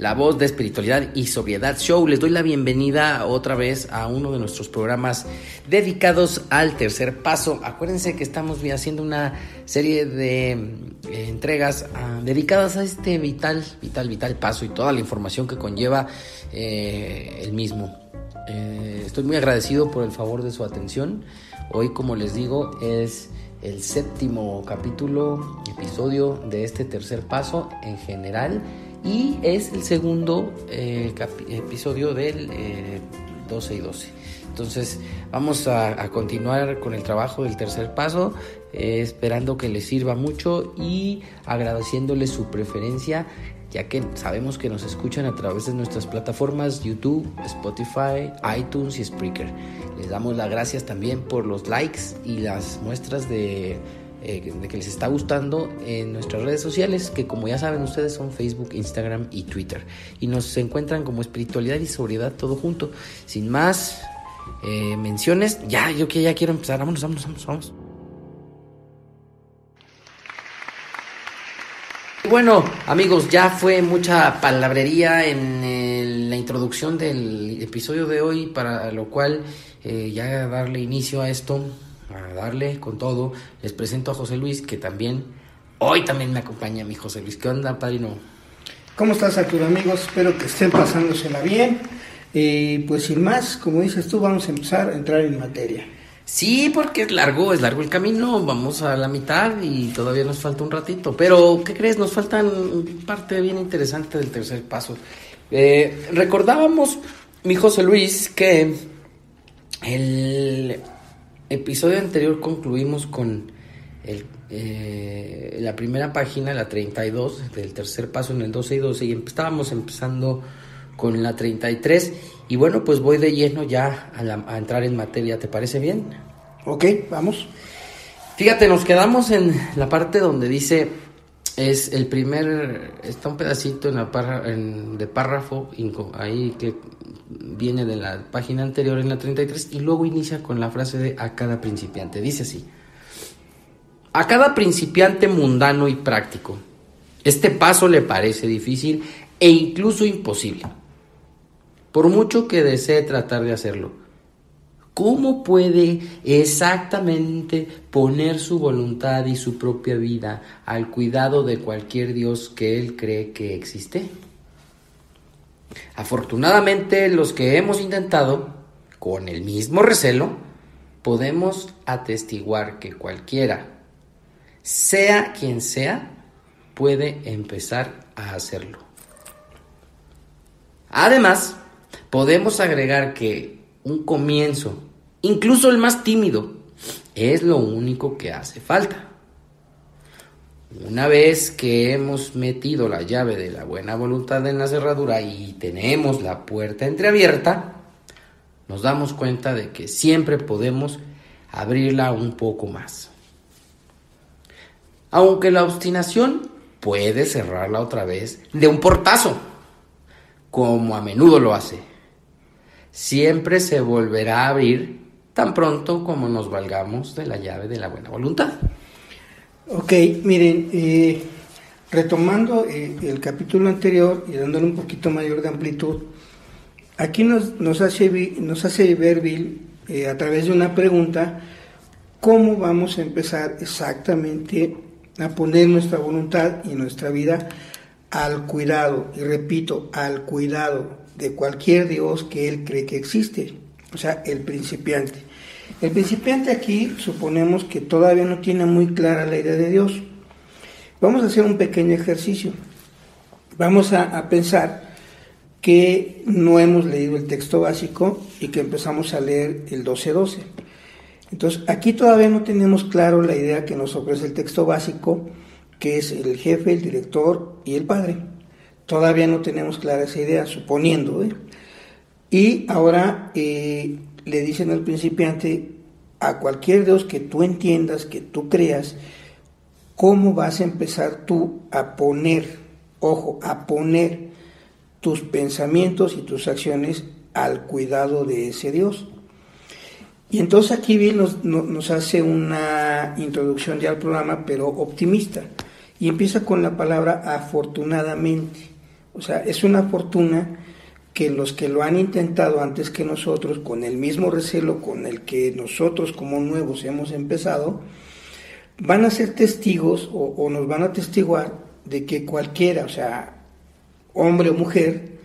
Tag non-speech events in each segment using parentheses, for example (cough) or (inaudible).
la voz de Espiritualidad y Sobriedad Show. Les doy la bienvenida otra vez a uno de nuestros programas dedicados al tercer paso. Acuérdense que estamos haciendo una serie de eh, entregas ah, dedicadas a este vital, vital, vital paso y toda la información que conlleva eh, el mismo. Eh, estoy muy agradecido por el favor de su atención. Hoy, como les digo, es el séptimo capítulo, episodio de este tercer paso en general y es el segundo eh, episodio del 12 eh, y 12. Entonces vamos a, continuar con el trabajo del tercer paso, eh, esperando que les sirva mucho y agradeciéndole su preferencia ya que sabemos que nos escuchan a través de nuestras plataformas YouTube, Spotify, iTunes y Spreaker. Les damos las gracias también por los likes y las muestras de, eh, de, que les está gustando en nuestras redes sociales, que como ya saben ustedes son Facebook, Instagram y Twitter. Y nos encuentran como espiritualidad y sobriedad todo junto. Sin más eh, menciones, ya, yo que ya quiero empezar. Vámonos, vámonos, vámonos, vamos. Bueno, amigos, ya fue mucha palabrería en la introducción del episodio de hoy, para lo cual eh, ya darle inicio a esto, a darle con todo, les presento a José Luis, que también, hoy también me acompaña mi José Luis. ¿Qué onda, padrino? ¿Cómo estás, Arturo, amigos? Espero que estén pasándosela bien. Eh, pues sin más, como dices tú, vamos a empezar a entrar en materia. Sí, porque es largo, es largo el camino, vamos a la mitad y todavía nos falta un ratito. Pero, ¿qué crees? Nos falta parte bien interesante del tercer paso. Eh, recordábamos, mi José Luis, que el episodio anterior concluimos con el, eh, la primera página, la 32, del tercer paso en el 12 y 12, y estábamos empezando con la 33. Y bueno, pues voy de lleno ya a, entrar en materia, ¿te parece bien? Ok, vamos. Fíjate, nos quedamos en la parte donde dice, es el primer, está un pedacito en la en, de párrafo, ahí que viene de la página anterior en la 33, y luego inicia con la frase de a cada principiante. Dice así, a cada principiante mundano y práctico, este paso le parece difícil e incluso imposible por mucho que desee tratar de hacerlo. ¿Cómo puede exactamente poner su voluntad y su propia vida al cuidado de cualquier Dios que él cree que existe? Afortunadamente los que hemos intentado, con el mismo recelo, podemos atestiguar que cualquiera, sea quien sea, puede empezar a hacerlo. Además, podemos agregar que un comienzo, incluso el más tímido, es lo único que hace falta. Una vez que hemos metido la llave de la buena voluntad en la cerradura y tenemos la puerta entreabierta, nos damos cuenta de que siempre podemos abrirla un poco más. Aunque la obstinación puede cerrarla otra vez de un portazo, como a menudo lo hace siempre se volverá a abrir tan pronto como nos valgamos de la llave de la buena voluntad. Ok, miren, eh, retomando eh, el capítulo anterior y dándole un poquito mayor de amplitud, aquí nos, nos, hace, nos hace ver Bill eh, a través de una pregunta cómo vamos a empezar exactamente a poner nuestra voluntad y nuestra vida al cuidado, y repito, al cuidado de cualquier Dios que él cree que existe, o sea, el principiante. El principiante aquí suponemos que todavía no tiene muy clara la idea de Dios. Vamos a hacer un pequeño ejercicio. Vamos a, pensar que no hemos leído el texto básico y que empezamos a leer el 12.12. Entonces, aquí todavía no tenemos claro la idea que nos ofrece el texto básico, que es el jefe, el director y el padre. Todavía no tenemos clara esa idea, suponiendo. ¿eh? Y ahora, eh, le dicen al principiante, a cualquier Dios que tú entiendas, que tú creas, ¿cómo vas a empezar tú a poner, ojo, a poner tus pensamientos y tus acciones al cuidado de ese Dios? Y entonces aquí Bill nos, nos, hace una introducción ya al programa, pero optimista. Y empieza con la palabra afortunadamente. O sea, es una fortuna que los que lo han intentado antes que nosotros, con el mismo recelo con el que nosotros como nuevos hemos empezado, van a ser testigos o, nos van a testiguar de que cualquiera, o sea, hombre o mujer,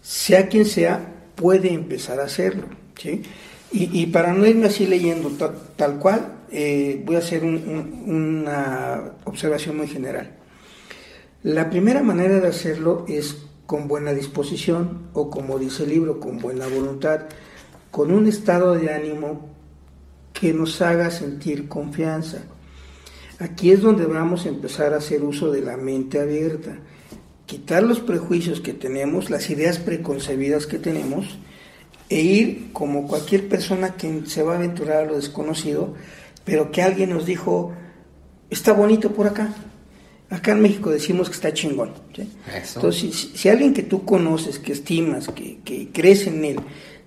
sea quien sea, puede empezar a hacerlo. ¿sí? Y, para no irme así leyendo tal, cual, eh, voy a hacer una observación muy general. La primera manera de hacerlo es con buena disposición o como dice el libro, con buena voluntad, con un estado de ánimo que nos haga sentir confianza. Aquí es donde vamos a empezar a hacer uso de la mente abierta, quitar los prejuicios que tenemos, las ideas preconcebidas que tenemos, e ir como cualquier persona que se va a aventurar a lo desconocido, pero que alguien nos dijo, está bonito por acá. Acá en México decimos que está chingón. Entonces, si, alguien que tú conoces, que estimas, que, que crees en él,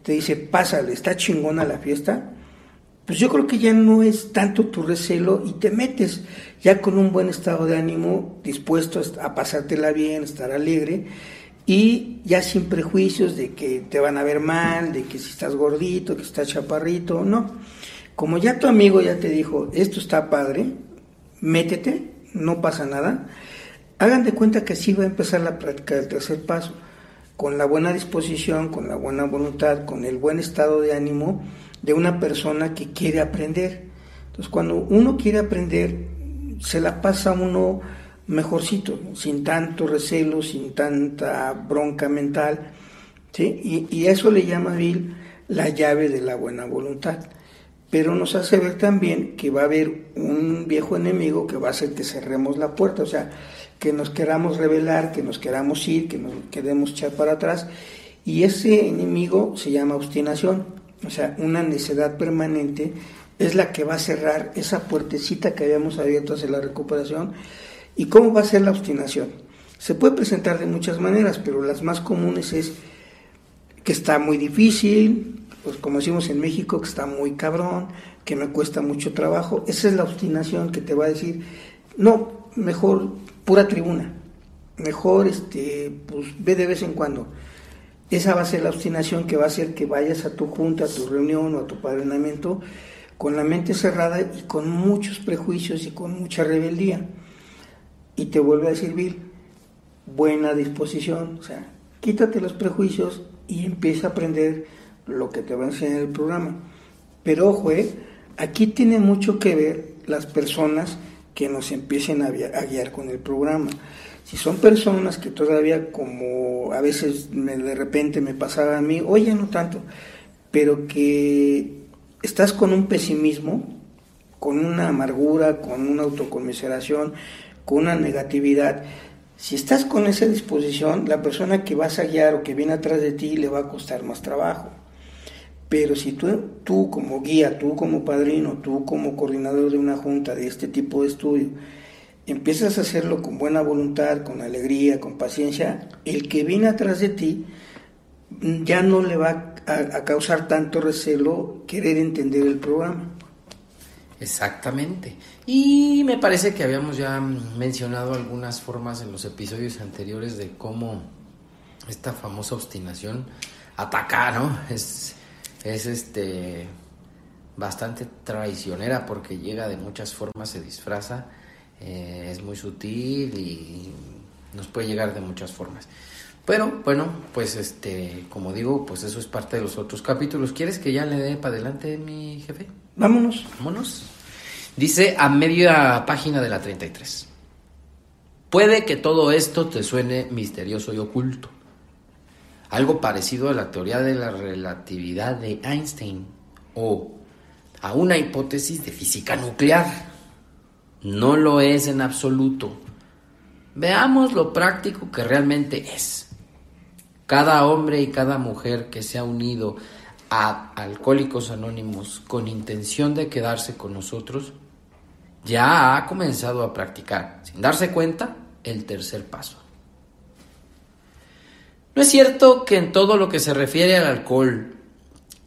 te dice, pásale, está chingona la fiesta, pues yo creo que ya no es tanto tu recelo y te metes ya con un buen estado de ánimo, dispuesto a pasártela bien, estar alegre y ya sin prejuicios de que te van a ver mal, de que si estás gordito, que estás chaparrito, no. Como ya tu amigo ya te dijo, esto está padre, métete, no pasa nada, hagan de cuenta que así va a empezar la práctica del tercer paso, con la buena disposición, con la buena voluntad, con el buen estado de ánimo de una persona que quiere aprender. Entonces cuando uno quiere aprender, se la pasa uno mejorcito, sin tanto recelo, sin tanta bronca mental. ¿sí? Y, eso le llama Bill la llave de la buena voluntad. Pero nos hace ver también que va a haber un viejo enemigo que va a hacer que cerremos la puerta, o sea, que nos queramos revelar, que nos queramos ir, que nos queremos echar para atrás. Y ese enemigo se llama obstinación, o sea, una necedad permanente es la que va a cerrar esa puertecita que habíamos abierto hacia la recuperación ¿Y cómo va a ser la obstinación? Se puede presentar de muchas maneras, pero las más comunes es que está muy difícil, pues como decimos en México, que está muy cabrón, que me cuesta mucho trabajo. Esa es la obstinación que te va a decir, no, mejor pura tribuna, mejor este, pues ve de vez en cuando. Esa va a ser la obstinación que va a hacer que vayas a tu junta, a tu reunión o a tu padrinamiento con la mente cerrada y con muchos prejuicios y con mucha rebeldía y te vuelve a servir buena disposición, o sea, quítate los prejuicios y empieza a aprender lo que te va a enseñar el programa. Pero ojo, eh, aquí tiene mucho que ver las personas que nos empiecen a, guiar con el programa. Si son personas que todavía como a veces de repente me pasaba a mí, oye, no tanto, pero que estás con un pesimismo, con una amargura, con una autocomiseración, con una negatividad, si estás con esa disposición, la persona que vas a guiar o que viene atrás de ti le va a costar más trabajo. Pero si tú, tú como guía, tú como padrino, tú como coordinador de una junta de este tipo de estudio, empiezas a hacerlo con buena voluntad, con alegría, con paciencia, el que viene atrás de ti ya no le va a, a causar tanto recelo querer entender el programa. Exactamente. Y me parece que habíamos ya mencionado algunas formas en los episodios anteriores de cómo esta famosa obstinación ataca, ¿no? Es, es este bastante traicionera porque llega de muchas formas, se disfraza, eh, es muy sutil y nos puede llegar de muchas formas. Pero bueno, pues este, como digo, pues eso es parte de los otros capítulos. ¿Quieres que ya le dé para adelante mi jefe? Vámonos. Vámonos. Dice a media página de la 33. Puede que todo esto te suene misterioso y oculto. Algo parecido a la teoría de la relatividad de Einstein o a una hipótesis de física nuclear. No lo es en absoluto. Veamos lo práctico que realmente es. Cada hombre y cada mujer que se ha unido a Alcohólicos Anónimos con intención de quedarse con nosotros, ya ha comenzado a practicar, sin darse cuenta, el tercer paso. No es cierto que en todo lo que se refiere al alcohol,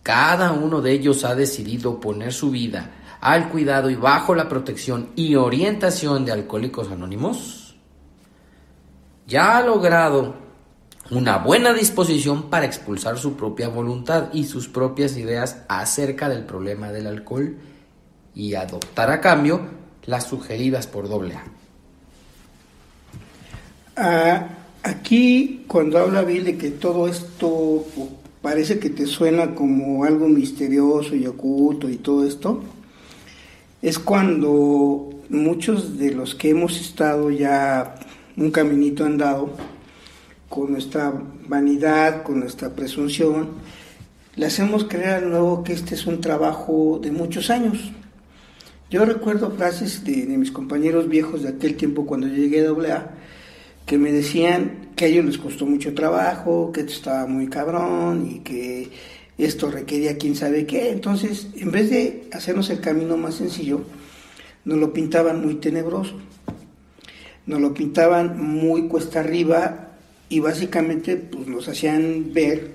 cada uno de ellos ha decidido poner su vida al cuidado y bajo la protección y orientación de Alcohólicos Anónimos. Ya ha logrado una buena disposición para expulsar su propia voluntad y sus propias ideas acerca del problema del alcohol y adoptar a cambio las sugeridas por doble A. Ah, aquí, cuando habla Bill de que todo esto parece que te suena como algo misterioso y oculto y todo esto, es cuando muchos de los que hemos estado ya un caminito andado, con nuestra vanidad, con nuestra presunción, le hacemos creer al nuevo que este es un trabajo de muchos años. Yo recuerdo frases de, mis compañeros viejos de aquel tiempo cuando llegué a AA, que me decían que a ellos les costó mucho trabajo, que esto estaba muy cabrón y que esto requería quién sabe qué. Entonces, en vez de hacernos el camino más sencillo, nos lo pintaban muy tenebroso. Nos lo pintaban muy cuesta arriba y básicamente pues, nos hacían ver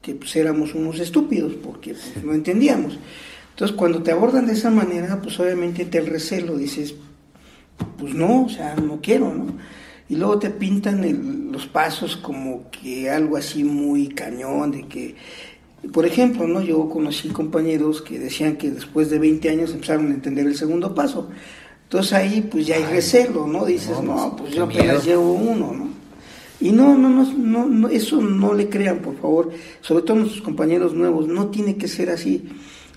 que pues, éramos unos estúpidos porque pues, no entendíamos. Entonces cuando te abordan de esa manera, pues obviamente te recelo, dices, pues no, o sea, no quiero, ¿no? Y luego te pintan los pasos como que algo así muy cañón, de que, por ejemplo, ¿no? Yo conocí compañeros que decían que después de 20 años empezaron a entender el segundo paso. Entonces ahí pues ya hay recelo, ¿no? Dices, no, pues, pues yo apenas llevo uno, ¿no? Y no, no, no, no, eso no le crean, por favor, sobre todo nuestros compañeros nuevos, no tiene que ser así.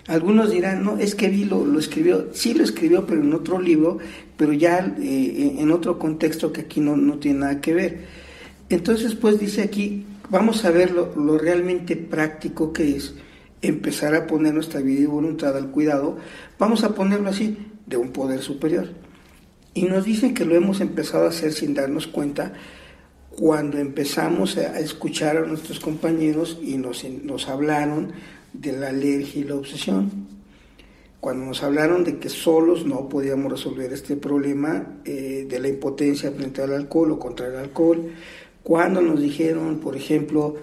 Algunos dirán, no, es que vi lo, escribió, sí lo escribió, pero en otro libro, pero ya eh, en otro contexto que aquí no, no tiene nada que ver. Entonces, pues dice aquí, vamos a ver lo, lo realmente práctico que es empezar a poner nuestra vida y voluntad al cuidado, vamos a ponerlo así, de un poder superior. Y nos dicen que lo hemos empezado a hacer sin darnos cuenta, cuando empezamos a escuchar a nuestros compañeros y nos, nos hablaron de la alergia y la obsesión. Cuando nos hablaron de que solos no podíamos resolver este problema eh, de la impotencia frente al alcohol o contra el alcohol, cuando nos dijeron, por ejemplo,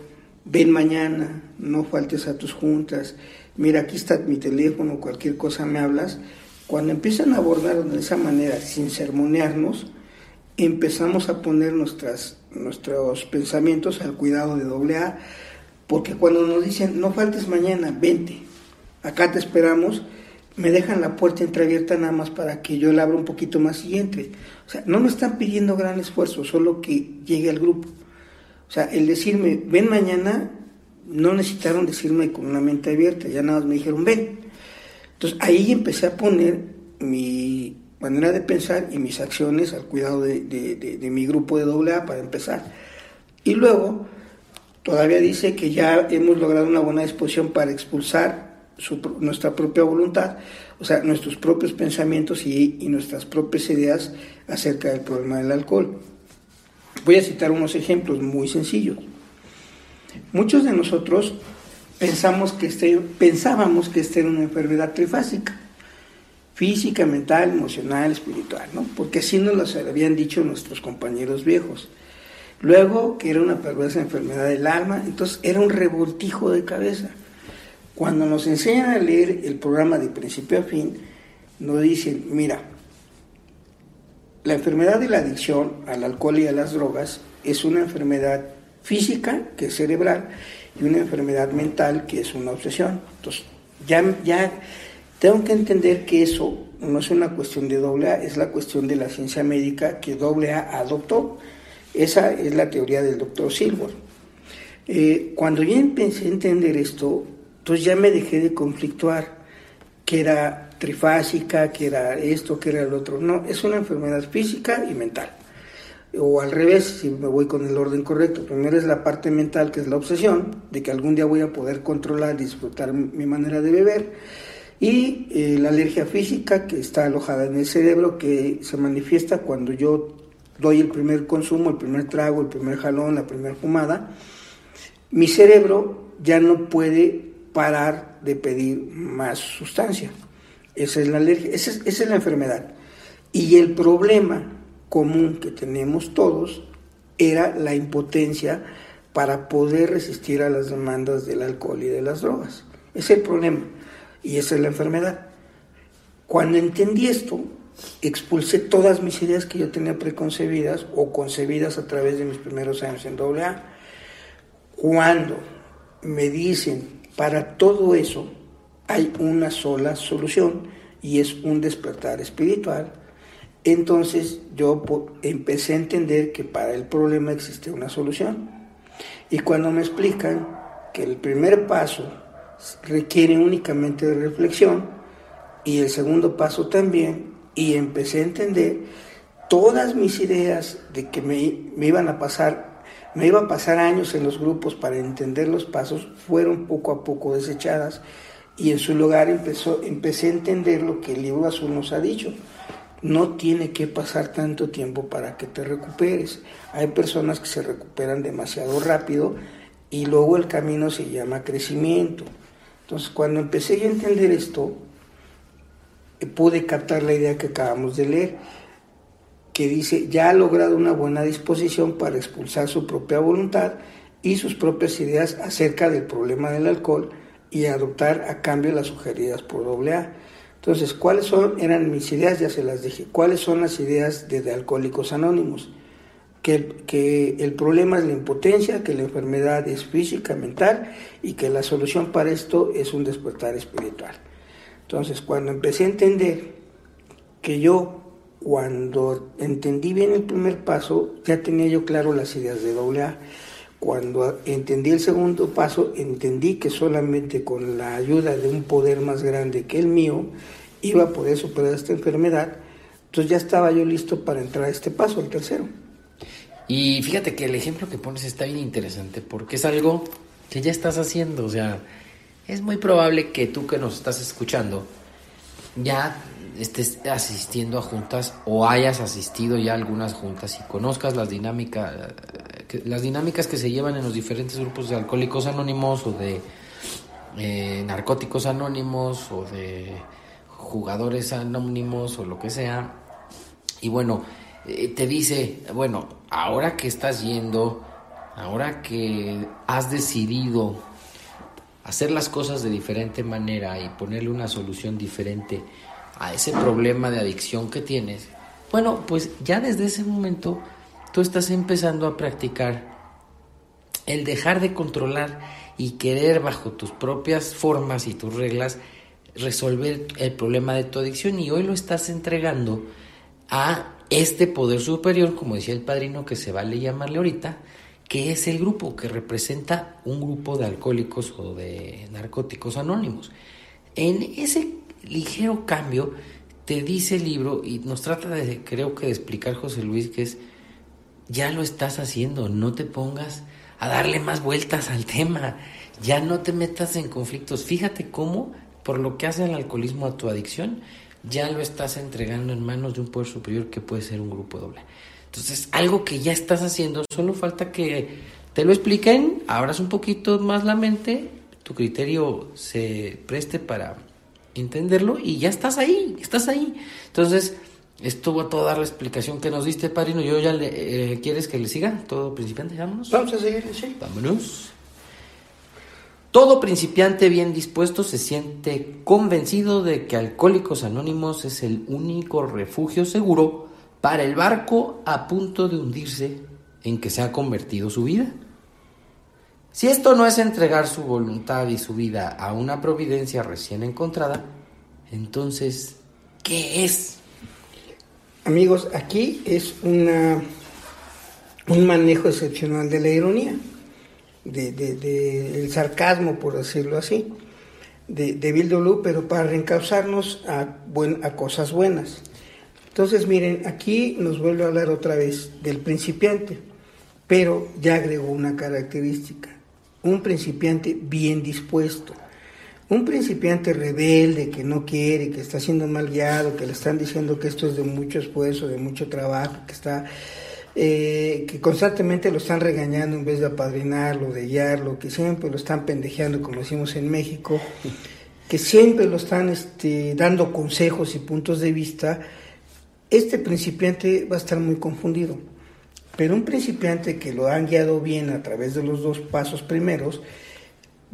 ven mañana, no faltes a tus juntas, mira, aquí está mi teléfono, cualquier cosa me hablas, cuando empiezan a abordar de esa manera, sin sermonearnos, empezamos a poner nuestras, nuestros pensamientos al cuidado de doble A, porque cuando nos dicen, no faltes mañana, vente, acá te esperamos, me dejan la puerta entreabierta nada más para que yo la abra un poquito más y entre. O sea, no me están pidiendo gran esfuerzo, solo que llegue al grupo. O sea, el decirme, ven mañana, no necesitaron decirme con una mente abierta, ya nada más me dijeron, ven. Entonces ahí empecé a poner mi manera de pensar y mis acciones al cuidado de, mi grupo de AA para empezar. Y luego, todavía dice que ya hemos logrado una buena disposición para expulsar nuestra propia voluntad, o sea, nuestros propios pensamientos y, nuestras propias ideas acerca del problema del alcohol. Voy a citar unos ejemplos muy sencillos. Muchos de nosotros pensamos que este, pensábamos que esta era una enfermedad trifásica física, mental, emocional, espiritual, ¿no? Porque así nos lo habían dicho nuestros compañeros viejos. Luego, que era una perversa enfermedad del alma, entonces era un revoltijo de cabeza. Cuando nos enseñan a leer el programa de principio a fin, nos dicen, mira, la enfermedad de la adicción al alcohol y a las drogas es una enfermedad física, que es cerebral, y una enfermedad mental, que es una obsesión. Entonces, ya, ya tengo que entender que eso no es una cuestión de doble A, es la cuestión de la ciencia médica que doble A adoptó. Esa es la teoría del doctor Silver. Eh, cuando ya empecé a entender esto, entonces ya me dejé de conflictuar, que era trifásica, que era esto, que era el otro. No, es una enfermedad física y mental. O al revés, si me voy con el orden correcto. Primero es la parte mental, que es la obsesión, de que algún día voy a poder controlar disfrutar mi manera de beber y eh, la alergia física que está alojada en el cerebro que se manifiesta cuando yo doy el primer consumo, el primer trago, el primer jalón, la primera fumada, mi cerebro ya no puede parar de pedir más sustancia. Esa es la alergia, esa es, esa es la enfermedad. Y el problema común que tenemos todos era la impotencia para poder resistir a las demandas del alcohol y de las drogas. Ese es el problema y esa es la enfermedad. Cuando entendí esto, expulsé todas mis ideas que yo tenía preconcebidas o concebidas a través de mis primeros años en AA. Cuando me dicen, para todo eso hay una sola solución y es un despertar espiritual, entonces yo empecé a entender que para el problema existe una solución. Y cuando me explican que el primer paso requiere únicamente de reflexión y el segundo paso también, y empecé a entender todas mis ideas de que me, me iban a pasar, me iba a pasar años en los grupos para entender los pasos, fueron poco a poco desechadas y en su lugar empezó, empecé a entender lo que el libro azul nos ha dicho. No tiene que pasar tanto tiempo para que te recuperes. Hay personas que se recuperan demasiado rápido y luego el camino se llama crecimiento. Entonces, cuando empecé a entender esto, pude captar la idea que acabamos de leer, que dice, ya ha logrado una buena disposición para expulsar su propia voluntad y sus propias ideas acerca del problema del alcohol y adoptar a cambio las sugeridas por AA. Entonces, ¿cuáles son, eran mis ideas? Ya se las dije. ¿Cuáles son las ideas de, Alcohólicos Anónimos? Que, que, el problema es la impotencia, que la enfermedad es física, mental y que la solución para esto es un despertar espiritual. Entonces, cuando empecé a entender que yo, cuando entendí bien el primer paso, ya tenía yo claro las ideas de AA cuando entendí el segundo paso, entendí que solamente con la ayuda de un poder más grande que el mío iba a poder superar esta enfermedad. Entonces ya estaba yo listo para entrar a este paso, el tercero. Y fíjate que el ejemplo que pones está bien interesante porque es algo que ya estás haciendo. O sea, es muy probable que tú que nos estás escuchando ya estés asistiendo a juntas o hayas asistido ya a algunas juntas y conozcas las dinámicas las dinámicas que se llevan en los diferentes grupos de alcohólicos anónimos o de eh, narcóticos anónimos o de jugadores anónimos o lo que sea. Y bueno, eh, te dice, bueno, ahora que estás yendo, ahora que has decidido hacer las cosas de diferente manera y ponerle una solución diferente a ese problema de adicción que tienes, bueno, pues ya desde ese momento tú estás empezando a practicar el dejar de controlar y querer bajo tus propias formas y tus reglas resolver el problema de tu adicción. Y hoy lo estás entregando a este poder superior, como decía el padrino que se vale llamarle ahorita, que es el grupo que representa un grupo de alcohólicos o de narcóticos anónimos. En ese ligero cambio te dice el libro y nos trata de creo que de explicar José Luis que es ya lo estás haciendo, no te pongas a darle más vueltas al tema, ya no te metas en conflictos. Fíjate cómo, por lo que hace el alcoholismo a tu adicción, ya lo estás entregando en manos de un poder superior que puede ser un grupo doble. Entonces, algo que ya estás haciendo, solo falta que te lo expliquen, abras un poquito más la mente, tu criterio se preste para entenderlo y ya estás ahí, estás ahí. Entonces, esto va a toda la explicación que nos diste, Padrino. Yo ya le, eh, ¿Quieres que le siga? Todo principiante, vámonos. Vamos a seguir, sí. Vámonos. Todo principiante bien dispuesto se siente convencido de que Alcohólicos Anónimos es el único refugio seguro para el barco a punto de hundirse en que se ha convertido su vida. Si esto no es entregar su voluntad y su vida a una providencia recién encontrada, entonces, ¿qué es? Amigos, aquí es una, un manejo excepcional de la ironía, del de, sarcasmo, por decirlo así, de, de Bill pero para reencauzarnos a, a cosas buenas. Entonces, miren, aquí nos vuelve a hablar otra vez del principiante, pero ya agregó una característica, un principiante bien dispuesto. Un principiante rebelde que no quiere, que está siendo mal guiado, que le están diciendo que esto es de mucho esfuerzo, de mucho trabajo, que está eh, que constantemente lo están regañando en vez de apadrinarlo, de guiarlo, que siempre lo están pendejeando, como decimos en México, que siempre lo están este, dando consejos y puntos de vista, este principiante va a estar muy confundido. Pero un principiante que lo han guiado bien a través de los dos pasos primeros,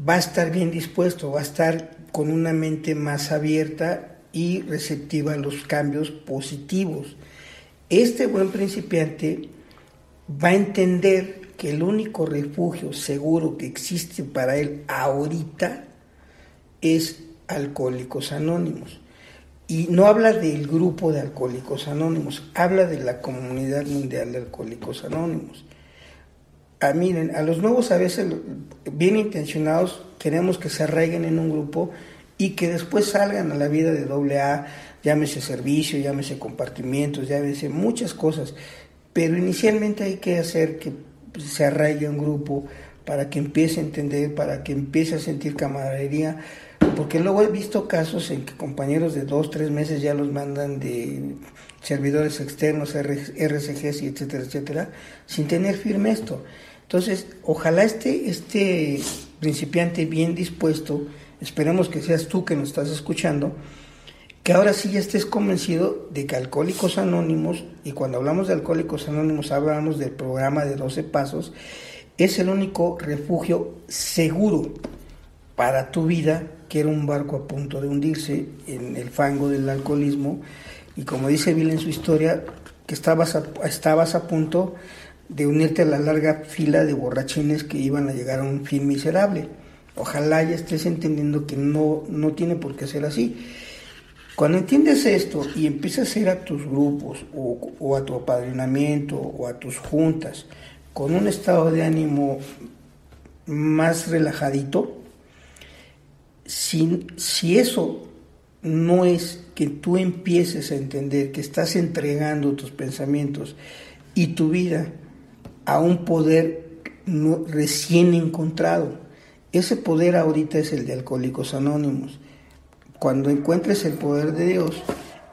va a estar bien dispuesto, va a estar con una mente más abierta y receptiva a los cambios positivos este buen principiante va a entender que el único refugio seguro que existe para él ahorita es Alcohólicos Anónimos. Y no habla del grupo de Alcohólicos Anónimos, habla de la comunidad mundial de Alcohólicos Anónimos. Ah, miren, a los nuevos a veces, bien intencionados, queremos que se arraiguen en un grupo y que después salgan a la vida de doble A llámese servicio, llámese compartimientos, llámese muchas cosas, pero inicialmente hay que hacer que se arraigue un grupo para que empiece a entender, para que empiece a sentir camaradería, porque luego he visto casos en que compañeros de dos, tres meses ya los mandan de servidores externos, RCGs y etcétera, etcétera, sin tener firme esto. Entonces, ojalá este, este principiante bien dispuesto, esperemos que seas tú que nos estás escuchando, que ahora sí ya estés convencido de que Alcohólicos Anónimos, y cuando hablamos de Alcohólicos Anónimos hablamos del programa de 12 pasos, es el único refugio seguro para tu vida, que era un barco a punto de hundirse en el fango del alcoholismo, y como dice Bill en su historia, que estabas a, estabas a punto de unirte a la larga fila de borrachines que iban a llegar a un fin miserable. Ojalá ya estés entendiendo que no, no tiene por qué ser así cuando entiendes esto y empiezas a ir a tus grupos o, a tu apadrinamiento o a tus juntas con un estado de ánimo más relajadito, si, si eso no es que tú empieces a entender que estás entregando tus pensamientos y tu vida a un poder recién encontrado, ese poder ahorita es el de Alcohólicos Anónimos cuando encuentres el poder de Dios,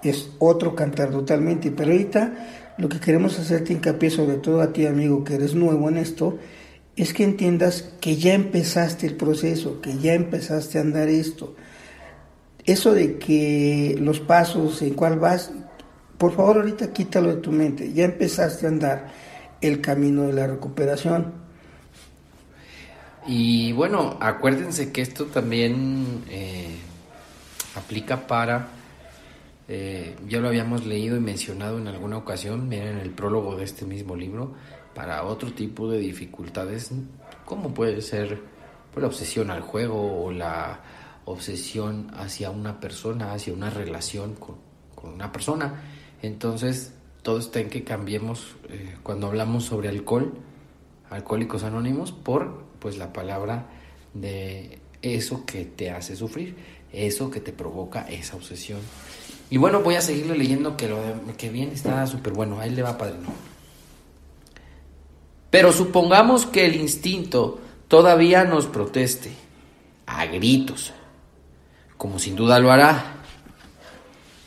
es otro cantar totalmente. Pero ahorita lo que queremos hacerte hincapié, sobre todo a ti amigo que eres nuevo en esto, es que entiendas que ya empezaste el proceso, que ya empezaste a andar esto. Eso de que los pasos en cuál vas, por favor ahorita quítalo de tu mente, ya empezaste a andar el camino de la recuperación. Y bueno, acuérdense que esto también eh, aplica para, eh, ya lo habíamos leído y mencionado en alguna ocasión, miren el prólogo de este mismo libro, para otro tipo de dificultades, como puede ser pues, la obsesión al juego o la obsesión hacia una persona, hacia una relación con, una persona. Entonces, todo está en que cambiemos eh, cuando hablamos sobre alcohol, alcohólicos anónimos, por pues la palabra de eso que te hace sufrir eso que te provoca esa obsesión. Y bueno, voy a seguirle leyendo que lo que bien está súper bueno. Ahí le va padrino. Pero supongamos que el instinto todavía nos proteste a gritos, como sin duda lo hará.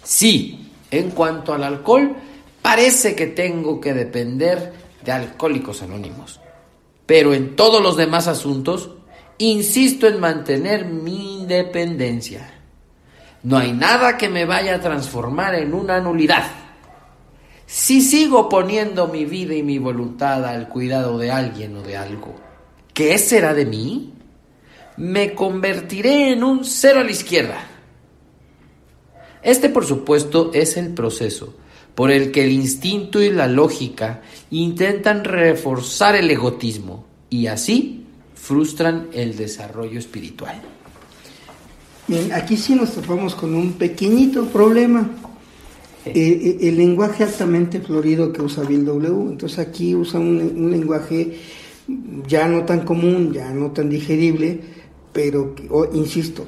Sí, en cuanto al alcohol, parece que tengo que depender de alcohólicos anónimos. Pero en todos los demás asuntos, Insisto en mantener mi independencia. No hay nada que me vaya a transformar en una nulidad. Si sigo poniendo mi vida y mi voluntad al cuidado de alguien o de algo, ¿qué será de mí? Me convertiré en un cero a la izquierda. Este, por supuesto, es el proceso por el que el instinto y la lógica intentan reforzar el egotismo y así frustran el desarrollo espiritual. Bien, aquí sí nos topamos con un pequeñito problema. Eh, eh, el lenguaje altamente florido que usa Bill W. Entonces aquí usa un, lenguaje ya no tan común, ya no tan digerible, pero, insisto,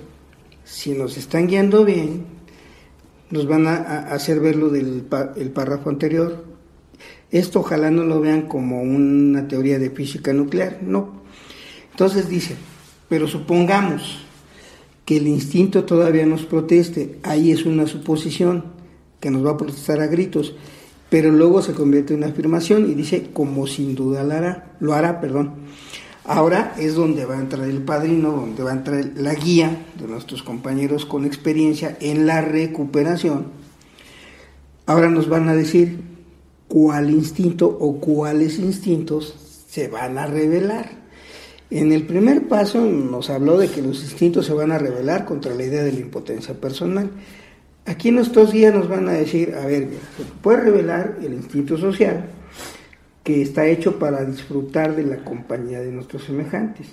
si nos están guiando bien, nos van a, hacer ver lo del el párrafo anterior. Esto ojalá no lo vean como una teoría de física nuclear, no, entonces dice, pero supongamos que el instinto todavía nos proteste, ahí es una suposición que nos va a protestar a gritos. pero luego se convierte en una afirmación y dice como sin duda lo hará, lo hará, perdón. Ahora es donde va a entrar el padrino, donde va a entrar la guía de nuestros compañeros con experiencia en la recuperación. Ahora nos van a decir cuál instinto o cuáles instintos se van a revelar. En el primer paso nos habló de que los instintos se van a revelar contra la idea de la impotencia personal. Aquí en estos días nos van a decir, a ver, se puede revelar el instinto social, que está hecho para disfrutar de la compañía de nuestros semejantes.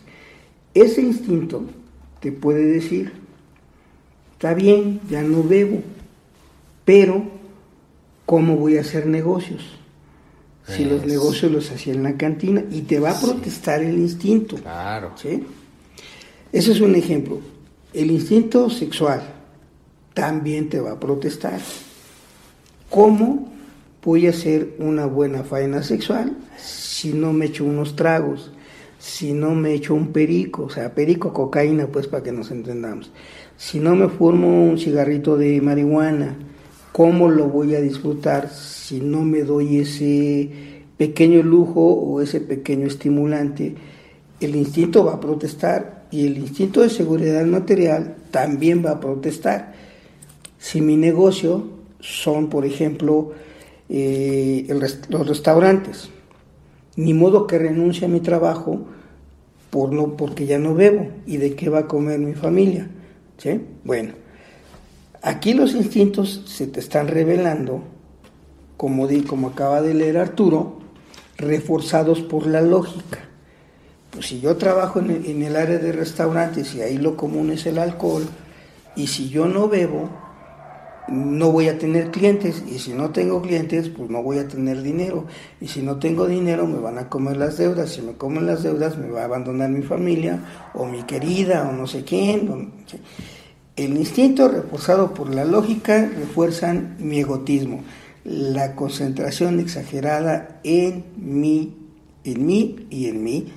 Ese instinto te puede decir, está bien, ya no bebo, pero ¿cómo voy a hacer negocios? Si los negocios los hacía en la cantina y te va a protestar el instinto. Claro. ¿sí? Ese es un ejemplo. El instinto sexual también te va a protestar. ¿Cómo voy a hacer una buena faena sexual si no me echo unos tragos? Si no me echo un perico, o sea, perico, cocaína, pues para que nos entendamos. Si no me formo un cigarrito de marihuana, ¿cómo lo voy a disfrutar si no me doy ese pequeño lujo o ese pequeño estimulante, el instinto va a protestar y el instinto de seguridad material también va a protestar. Si mi negocio son, por ejemplo, eh, los restaurantes, ni modo que renuncie a mi trabajo por no, porque ya no bebo y de qué va a comer mi familia. ¿sí? Bueno, aquí los instintos se te están revelando como, di, como acaba de leer Arturo, reforzados por la lógica. Pues si yo trabajo en el, en el área de restaurantes y ahí lo común es el alcohol, y si yo no bebo, no voy a tener clientes y si no tengo clientes pues no voy a tener dinero. Y si no tengo dinero me van a comer las deudas. Si me comen las deudas me va a abandonar mi familia o mi querida o no sé quién el instinto reforzado por la lógica refuerzan mi egotismo la concentración exagerada en mí, en mí y en mí.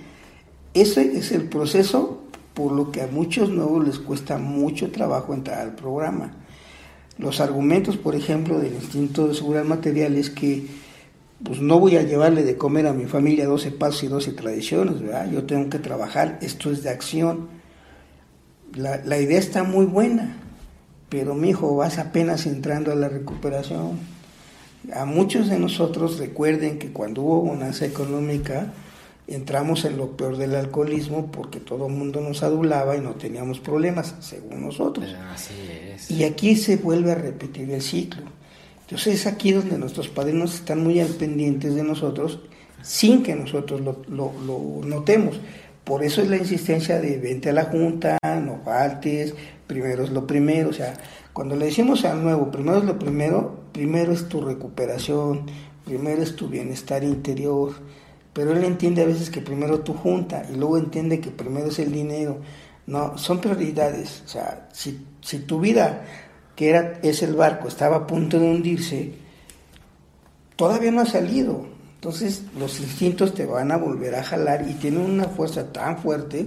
Ese es el proceso por lo que a muchos nuevos les cuesta mucho trabajo entrar al programa. Los argumentos, por ejemplo, del instinto de seguridad material es que pues no voy a llevarle de comer a mi familia 12 pasos y 12 tradiciones, ¿verdad? Yo tengo que trabajar, esto es de acción. La, la idea está muy buena, pero mi hijo vas apenas entrando a la recuperación a muchos de nosotros recuerden que cuando hubo bonanza económica entramos en lo peor del alcoholismo porque todo el mundo nos adulaba y no teníamos problemas, según nosotros. Así es. Y aquí se vuelve a repetir el ciclo. Entonces es aquí donde nuestros padrinos están muy al pendientes de nosotros sin que nosotros lo, lo, lo notemos. Por eso es la insistencia de vente a la junta, no faltes, primero es lo primero, o sea, cuando le decimos al nuevo, primero es lo primero, primero es tu recuperación, primero es tu bienestar interior, pero él entiende a veces que primero tu junta y luego entiende que primero es el dinero. No, son prioridades. O sea, si, si tu vida, que era, es el barco, estaba a punto de hundirse, todavía no ha salido. Entonces los instintos te van a volver a jalar y tienen una fuerza tan fuerte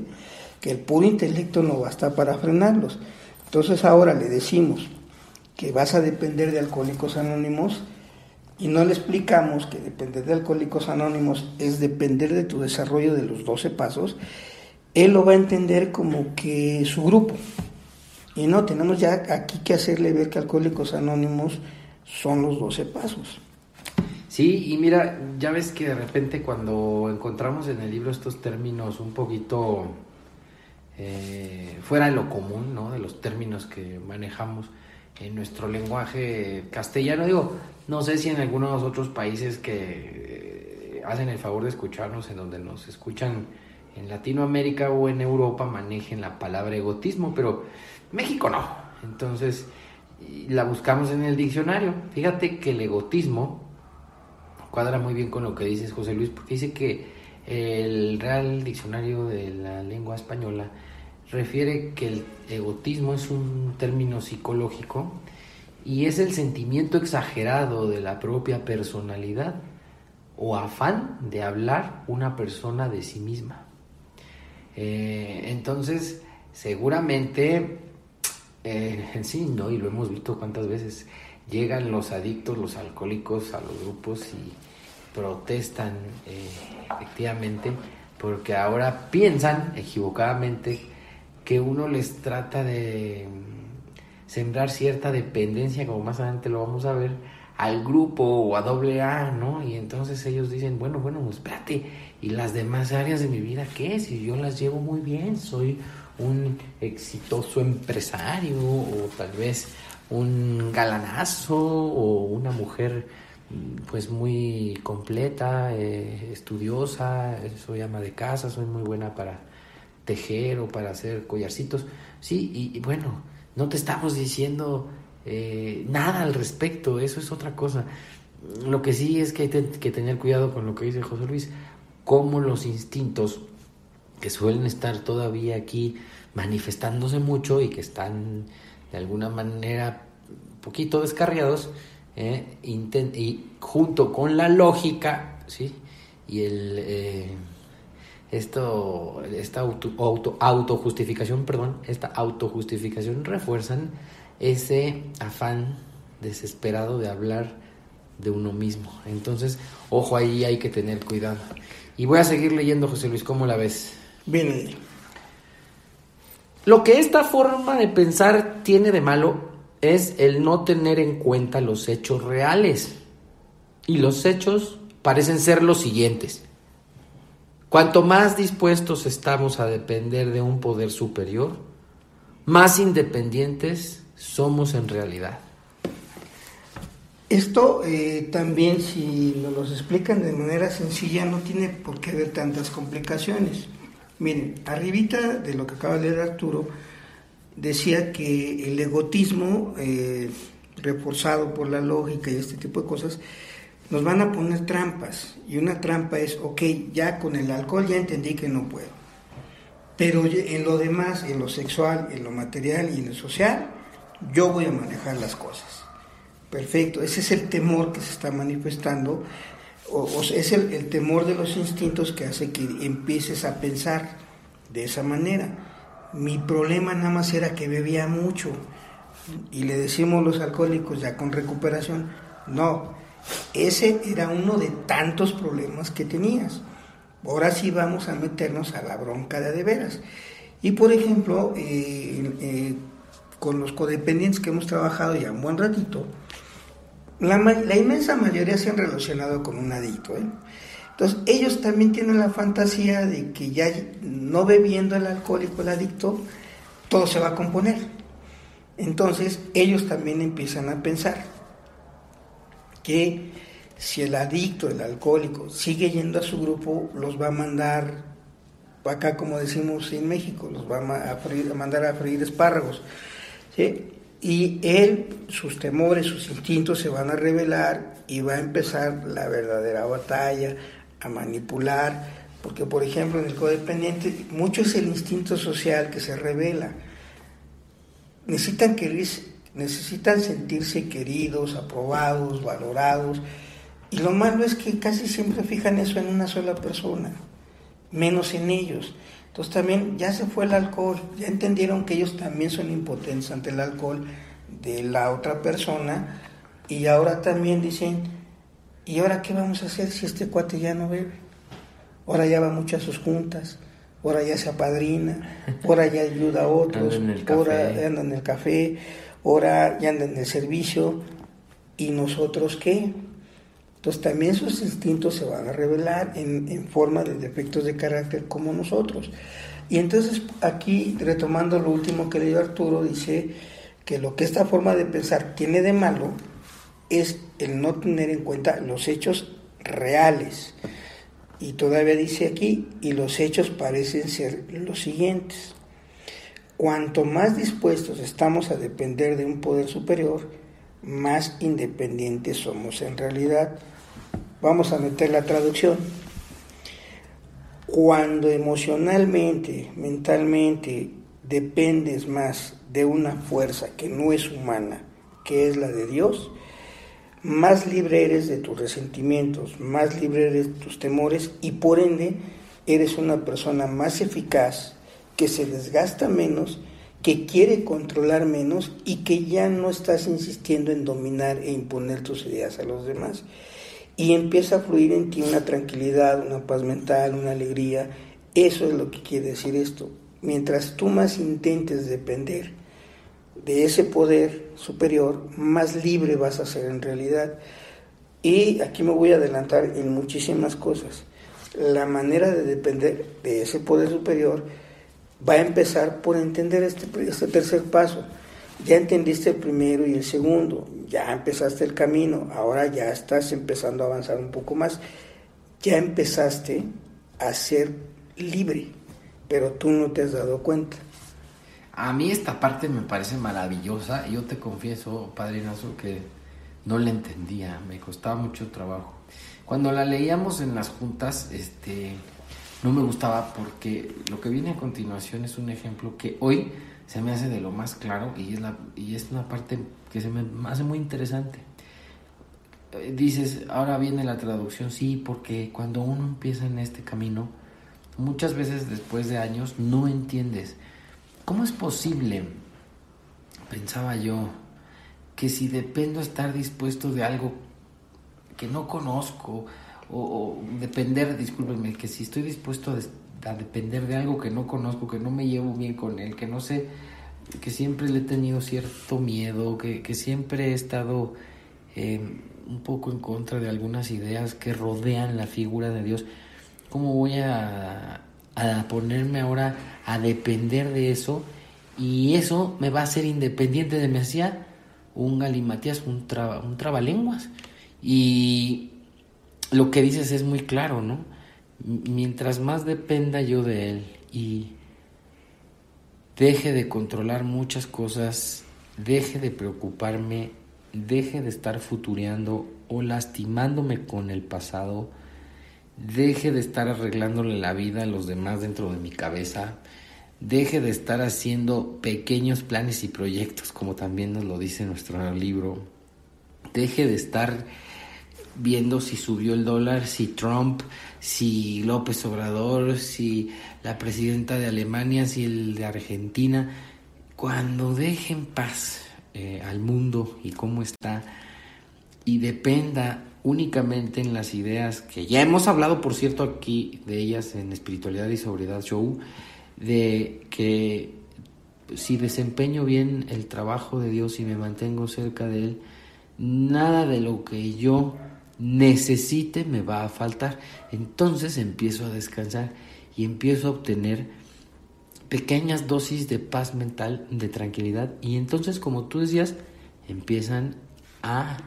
que el puro intelecto no basta para frenarlos. Entonces ahora le decimos que vas a depender de Alcohólicos Anónimos y no le explicamos que depender de Alcohólicos Anónimos es depender de tu desarrollo de los 12 pasos, él lo va a entender como que su grupo. Y no, tenemos ya aquí que hacerle ver que Alcohólicos Anónimos son los 12 pasos. Sí, y mira, ya ves que de repente cuando encontramos en el libro estos términos un poquito eh, fuera de lo común, ¿no? De los términos que manejamos en nuestro lenguaje castellano. Digo, no sé si en algunos otros países que eh, hacen el favor de escucharnos, en donde nos escuchan en Latinoamérica o en Europa, manejen la palabra egotismo, pero México no. Entonces, la buscamos en el diccionario. Fíjate que el egotismo cuadra muy bien con lo que dices, José Luis, porque dice que el Real Diccionario de la Lengua Española refiere que el egotismo es un término psicológico y es el sentimiento exagerado de la propia personalidad o afán de hablar una persona de sí misma. Eh, entonces, seguramente eh, sí, ¿no? Y lo hemos visto cuántas veces llegan los adictos, los alcohólicos a los grupos y protestan eh, efectivamente porque ahora piensan equivocadamente que uno les trata de sembrar cierta dependencia, como más adelante lo vamos a ver, al grupo o a doble A, ¿no? Y entonces ellos dicen, bueno, bueno, pues espérate, ¿y las demás áreas de mi vida qué? Si yo las llevo muy bien, soy un exitoso empresario o tal vez un galanazo o una mujer pues muy completa, eh, estudiosa, soy ama de casa, soy muy buena para tejer o para hacer collarcitos. Sí, y, bueno, no te estamos diciendo eh, nada al respecto, eso es otra cosa. Lo que sí es que hay que tener cuidado con lo que dice José Luis, cómo los instintos que suelen estar todavía aquí manifestándose mucho y que están de alguna manera poquito descarriados, eh, y junto con la lógica, ¿sí? Y el, eh, esto, esta auto, auto, autojustificación, perdón, esta autojustificación refuerzan ese afán desesperado de hablar de uno mismo. Entonces, ojo, ahí hay que tener cuidado. Y voy a seguir leyendo, José Luis, ¿cómo la ves? Bien. Lo que esta forma de pensar tiene de malo es el no tener en cuenta los hechos reales. Y los hechos parecen ser los siguientes. Cuanto más dispuestos estamos a depender de un poder superior, más independientes somos en realidad. Esto eh, también, si nos lo explican de manera sencilla, no tiene por qué haber tantas complicaciones. Miren, arribita de lo que acaba de leer Arturo, decía que el egotismo, eh, reforzado por la lógica y este tipo de cosas, nos van a poner trampas. Y una trampa es, ok, ya con el alcohol ya entendí que no puedo. Pero en lo demás, en lo sexual, en lo material y en lo social, yo voy a manejar las cosas. Perfecto, ese es el temor que se está manifestando, o, es el, temor de los instintos que hace que empieces a pensar de esa manera mi problema nada más era que bebía mucho y le decimos los alcohólicos ya con recuperación, no, ese era uno de tantos problemas que tenías. Ahora sí vamos a meternos a la bronca de de veras. Y por ejemplo, eh, eh, con los codependientes que hemos trabajado ya un buen ratito, la, la inmensa mayoría se han relacionado con un adicto. ¿eh? Entonces, ellos también tienen la fantasía de que ya no bebiendo el alcohólico, el adicto, todo se va a componer. Entonces, ellos también empiezan a pensar que si el adicto, el alcohólico, sigue yendo a su grupo, los va a mandar, acá como decimos en México, los va a, mandar a freír espárragos. Y él, sus temores, sus instintos se van a revelar y va a empezar la verdadera batalla, a manipular, porque por ejemplo en el codependiente mucho es el instinto social que se revela. Necesitan, que, necesitan sentirse queridos, aprobados, valorados, y lo malo es que casi siempre fijan eso en una sola persona, menos en ellos. Entonces también ya se fue el alcohol, ya entendieron que ellos también son impotentes ante el alcohol de la otra persona y ahora también dicen, ¿Y ahora qué vamos a hacer si este cuate ya no bebe? Ahora ya va mucho a sus juntas, ahora ya se apadrina, (laughs) ahora ya ayuda a otros, ahora anda en el café, ahora ya anda en el servicio. ¿Y nosotros qué? Entonces también sus instintos se van a revelar en, forma de defectos de carácter como nosotros. Y entonces aquí, retomando lo último que leyó Arturo, dice que lo que esta forma de pensar tiene de malo es el no tener en cuenta los hechos reales. Y todavía dice aquí, y los hechos parecen ser los siguientes. Cuanto más dispuestos estamos a depender de un poder superior, más independientes somos en realidad. Vamos a meter la traducción. Cuando emocionalmente, mentalmente, dependes más de una fuerza que no es humana, que es la de Dios, más libre eres de tus resentimientos, más libre eres de tus temores y por ende eres una persona más eficaz, que se desgasta menos que quiere controlar menos y que ya no estás insistiendo en dominar e imponer tus ideas a los demás. Y empieza a fluir en ti una tranquilidad, una paz mental, una alegría. Eso es lo que quiere decir esto. Mientras tú más intentes depender de ese poder superior, más libre vas a ser en realidad. Y aquí me voy a adelantar en muchísimas cosas. La manera de depender de ese poder superior va a empezar por entender este, este tercer paso. Ya entendiste el primero y el segundo, ya empezaste el camino, ahora ya estás empezando a avanzar un poco más, ya empezaste a ser libre, pero tú no te has dado cuenta. A mí esta parte me parece maravillosa. Yo te confieso, Padre Nazo, que no la entendía, me costaba mucho trabajo. Cuando la leíamos en las juntas, este, no me gustaba porque lo que viene a continuación es un ejemplo que hoy se me hace de lo más claro y es, la, y es una parte que se me hace muy interesante. Eh, dices, ahora viene la traducción, sí, porque cuando uno empieza en este camino, muchas veces después de años no entiendes. ¿Cómo es posible, pensaba yo, que si dependo estar dispuesto de algo que no conozco, o, depender, discúlpenme, que si estoy dispuesto a, depender de algo que no conozco, que no me llevo bien con él, que no sé, que siempre le he tenido cierto miedo, que, que siempre he estado eh, un poco en contra de algunas ideas que rodean la figura de Dios, ¿cómo voy a, a ponerme ahora a depender de eso? Y eso me va a hacer independiente de me hacía un galimatías, un, traba, un trabalenguas. Y lo que dices es muy claro, ¿no? Mientras más dependa yo de él y deje de controlar muchas cosas, deje de preocuparme, deje de estar futureando o lastimándome con el pasado, deje de estar arreglándole la vida a los demás dentro de mi cabeza, deje de estar haciendo pequeños planes y proyectos, como también nos lo dice nuestro libro, deje de estar viendo si subió el dólar, si Trump, si López Obrador, si la presidenta de Alemania, si el de Argentina, cuando dejen paz eh, al mundo y cómo está y dependa únicamente en las ideas que ya hemos hablado, por cierto, aquí de ellas en Espiritualidad y Sobriedad Show, de que si desempeño bien el trabajo de Dios y me mantengo cerca de Él, nada de lo que yo necesite me va a faltar. Entonces empiezo a descansar y empiezo a obtener pequeñas dosis de paz mental, de tranquilidad. Y entonces, como tú decías, empiezan a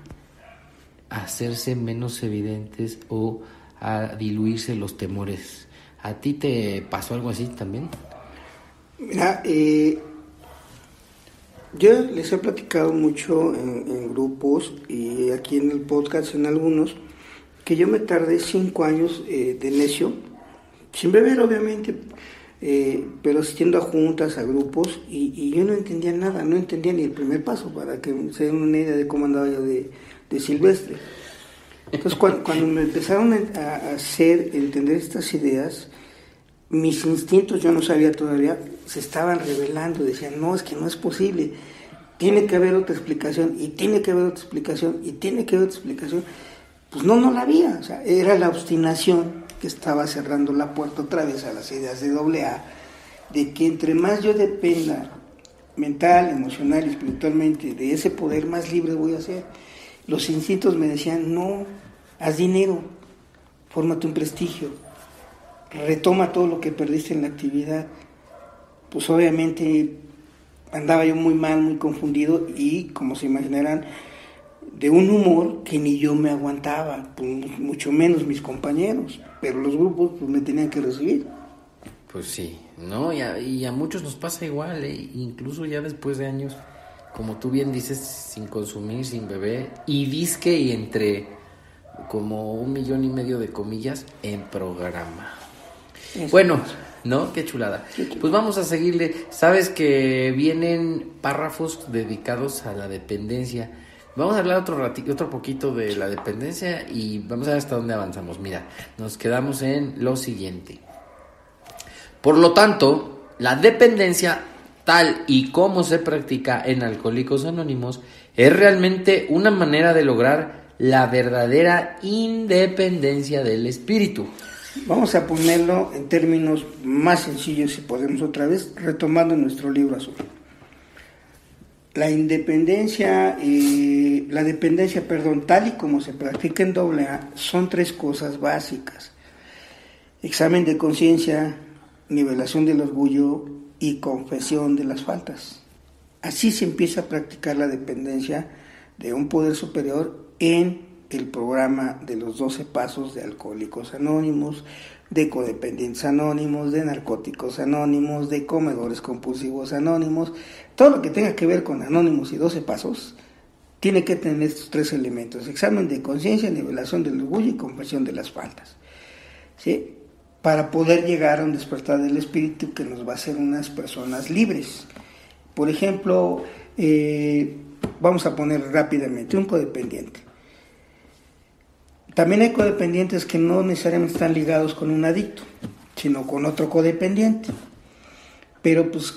hacerse menos evidentes o a diluirse los temores. ¿A ti te pasó algo así también? Mira, eh, yo les he platicado mucho en, grupos y aquí en el podcast en algunos que yo me tardé cinco años eh, de necio, sin beber obviamente, eh, pero asistiendo a juntas, a grupos y, yo no entendía nada, no entendía ni el primer paso para que se den una idea de cómo andaba yo de, silvestre. Entonces cuando, cuando me empezaron a hacer entender estas ideas, mis instintos, yo no sabía todavía, se estaban revelando, decían, no, es que no es posible, tiene que haber otra explicación, y tiene que haber otra explicación, y tiene que haber otra explicación. Pues no, no la había, o sea, era la obstinación que estaba cerrando la puerta otra vez a las ideas de doble A, de que entre más yo dependa mental, emocional y espiritualmente de ese poder, más libre voy a ser. Los instintos me decían, no, haz dinero, fórmate un prestigio, retoma todo lo que perdiste en la actividad. Pues obviamente andaba yo muy mal, muy confundido y, como se imaginarán, de un humor que ni yo me aguantaba, pues, mucho menos mis compañeros, pero los grupos pues, me tenían que recibir. Pues sí, ¿no? Y a, y a muchos nos pasa igual, ¿eh? incluso ya después de años, como tú bien dices, sin consumir, sin beber, y disque y entre como un millón y medio de comillas en programa. Bueno, ¿no? Qué chulada. Pues vamos a seguirle. Sabes que vienen párrafos dedicados a la dependencia. Vamos a hablar otro ratito, otro poquito de la dependencia y vamos a ver hasta dónde avanzamos. Mira, nos quedamos en lo siguiente. Por lo tanto, la dependencia tal y como se practica en Alcohólicos Anónimos, es realmente una manera de lograr la verdadera independencia del espíritu. Vamos a ponerlo en términos más sencillos, si podemos otra vez, retomando nuestro libro azul. La independencia, eh, la dependencia, perdón, tal y como se practica en AA, son tres cosas básicas. Examen de conciencia, nivelación del orgullo y confesión de las faltas. Así se empieza a practicar la dependencia de un poder superior en el programa de los 12 pasos de Alcohólicos Anónimos, de Codependientes Anónimos, de Narcóticos Anónimos, de Comedores Compulsivos Anónimos, todo lo que tenga que ver con Anónimos y 12 pasos, tiene que tener estos tres elementos, examen de conciencia, nivelación del orgullo y confesión de las faltas. ¿Sí? Para poder llegar a un despertar del espíritu que nos va a hacer unas personas libres. Por ejemplo, eh, vamos a poner rápidamente un codependiente también hay codependientes que no necesariamente están ligados con un adicto, sino con otro codependiente. Pero pues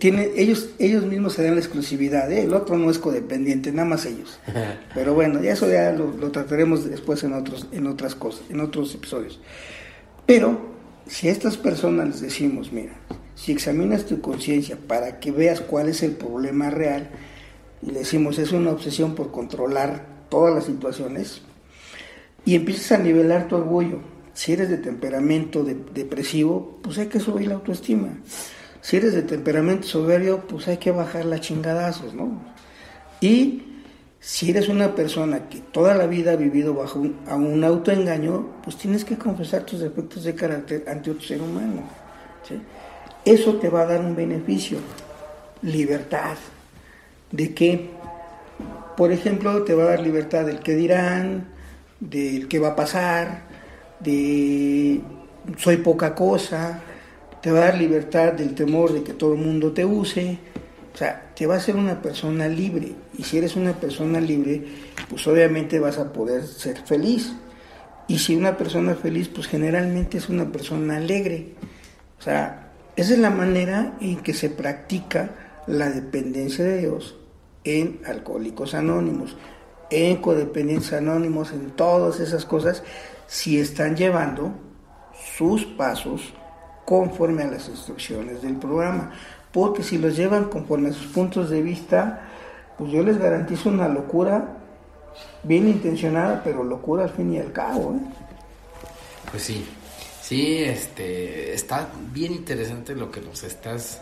tiene, ellos, ellos mismos se dan la exclusividad, ¿eh? el otro no es codependiente, nada más ellos. (laughs) Pero bueno, ya eso ya lo, lo, trataremos después en otros, en otras cosas, en otros episodios. Pero si a estas personas les decimos, mira, si examinas tu conciencia para que veas cuál es el problema real, y le decimos, es una obsesión por controlar todas las situaciones, y empiezas a nivelar tu orgullo. Si eres de temperamento depresivo, pues hay que subir la autoestima. Si eres de temperamento soberbio, pues hay que bajar la chingadazos, ¿no? Y si eres una persona que toda la vida ha vivido bajo un, a un autoengaño, pues tienes que confesar tus defectos de carácter ante otro ser humano. Eso te va a dar un beneficio, libertad. ¿De qué? Por ejemplo, te va a dar libertad del que dirán, del qué va a pasar, de soy poca cosa, te va a dar libertad del temor de que todo el mundo te use, o sea, te va a hacer una persona libre. Y si eres una persona libre, pues obviamente vas a poder ser feliz. Y si una persona feliz, pues generalmente es una persona alegre. O sea, esa es la manera en que se practica la dependencia de Dios en Alcohólicos Anónimos en codependientes anónimos, en todas esas cosas, si están llevando sus pasos conforme a las instrucciones del programa. Porque si los llevan conforme a sus puntos de vista, pues yo les garantizo una locura bien intencionada, pero locura al fin y al cabo. ¿eh? Pues sí, sí, este, está bien interesante lo que nos estás,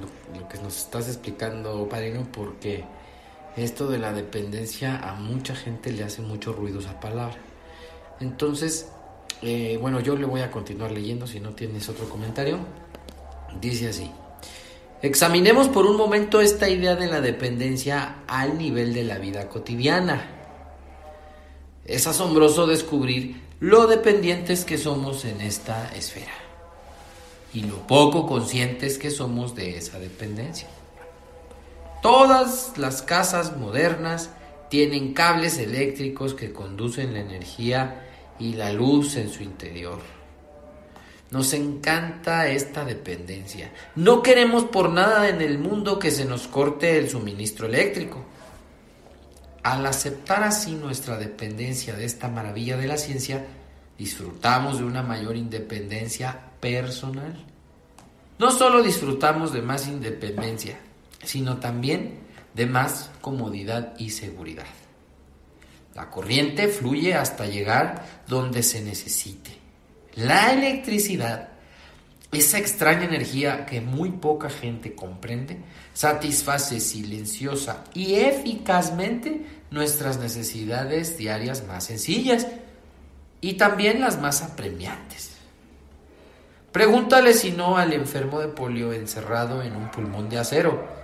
lo, lo que nos estás explicando, Padrino, porque esto de la dependencia a mucha gente le hace mucho ruido esa palabra. Entonces, eh, bueno, yo le voy a continuar leyendo si no tienes otro comentario. Dice así. Examinemos por un momento esta idea de la dependencia al nivel de la vida cotidiana. Es asombroso descubrir lo dependientes que somos en esta esfera y lo poco conscientes que somos de esa dependencia. Todas las casas modernas tienen cables eléctricos que conducen la energía y la luz en su interior. Nos encanta esta dependencia. No queremos por nada en el mundo que se nos corte el suministro eléctrico. Al aceptar así nuestra dependencia de esta maravilla de la ciencia, disfrutamos de una mayor independencia personal. No solo disfrutamos de más independencia, sino también de más comodidad y seguridad. La corriente fluye hasta llegar donde se necesite. La electricidad, esa extraña energía que muy poca gente comprende, satisface silenciosa y eficazmente nuestras necesidades diarias más sencillas y también las más apremiantes. Pregúntale si no al enfermo de polio encerrado en un pulmón de acero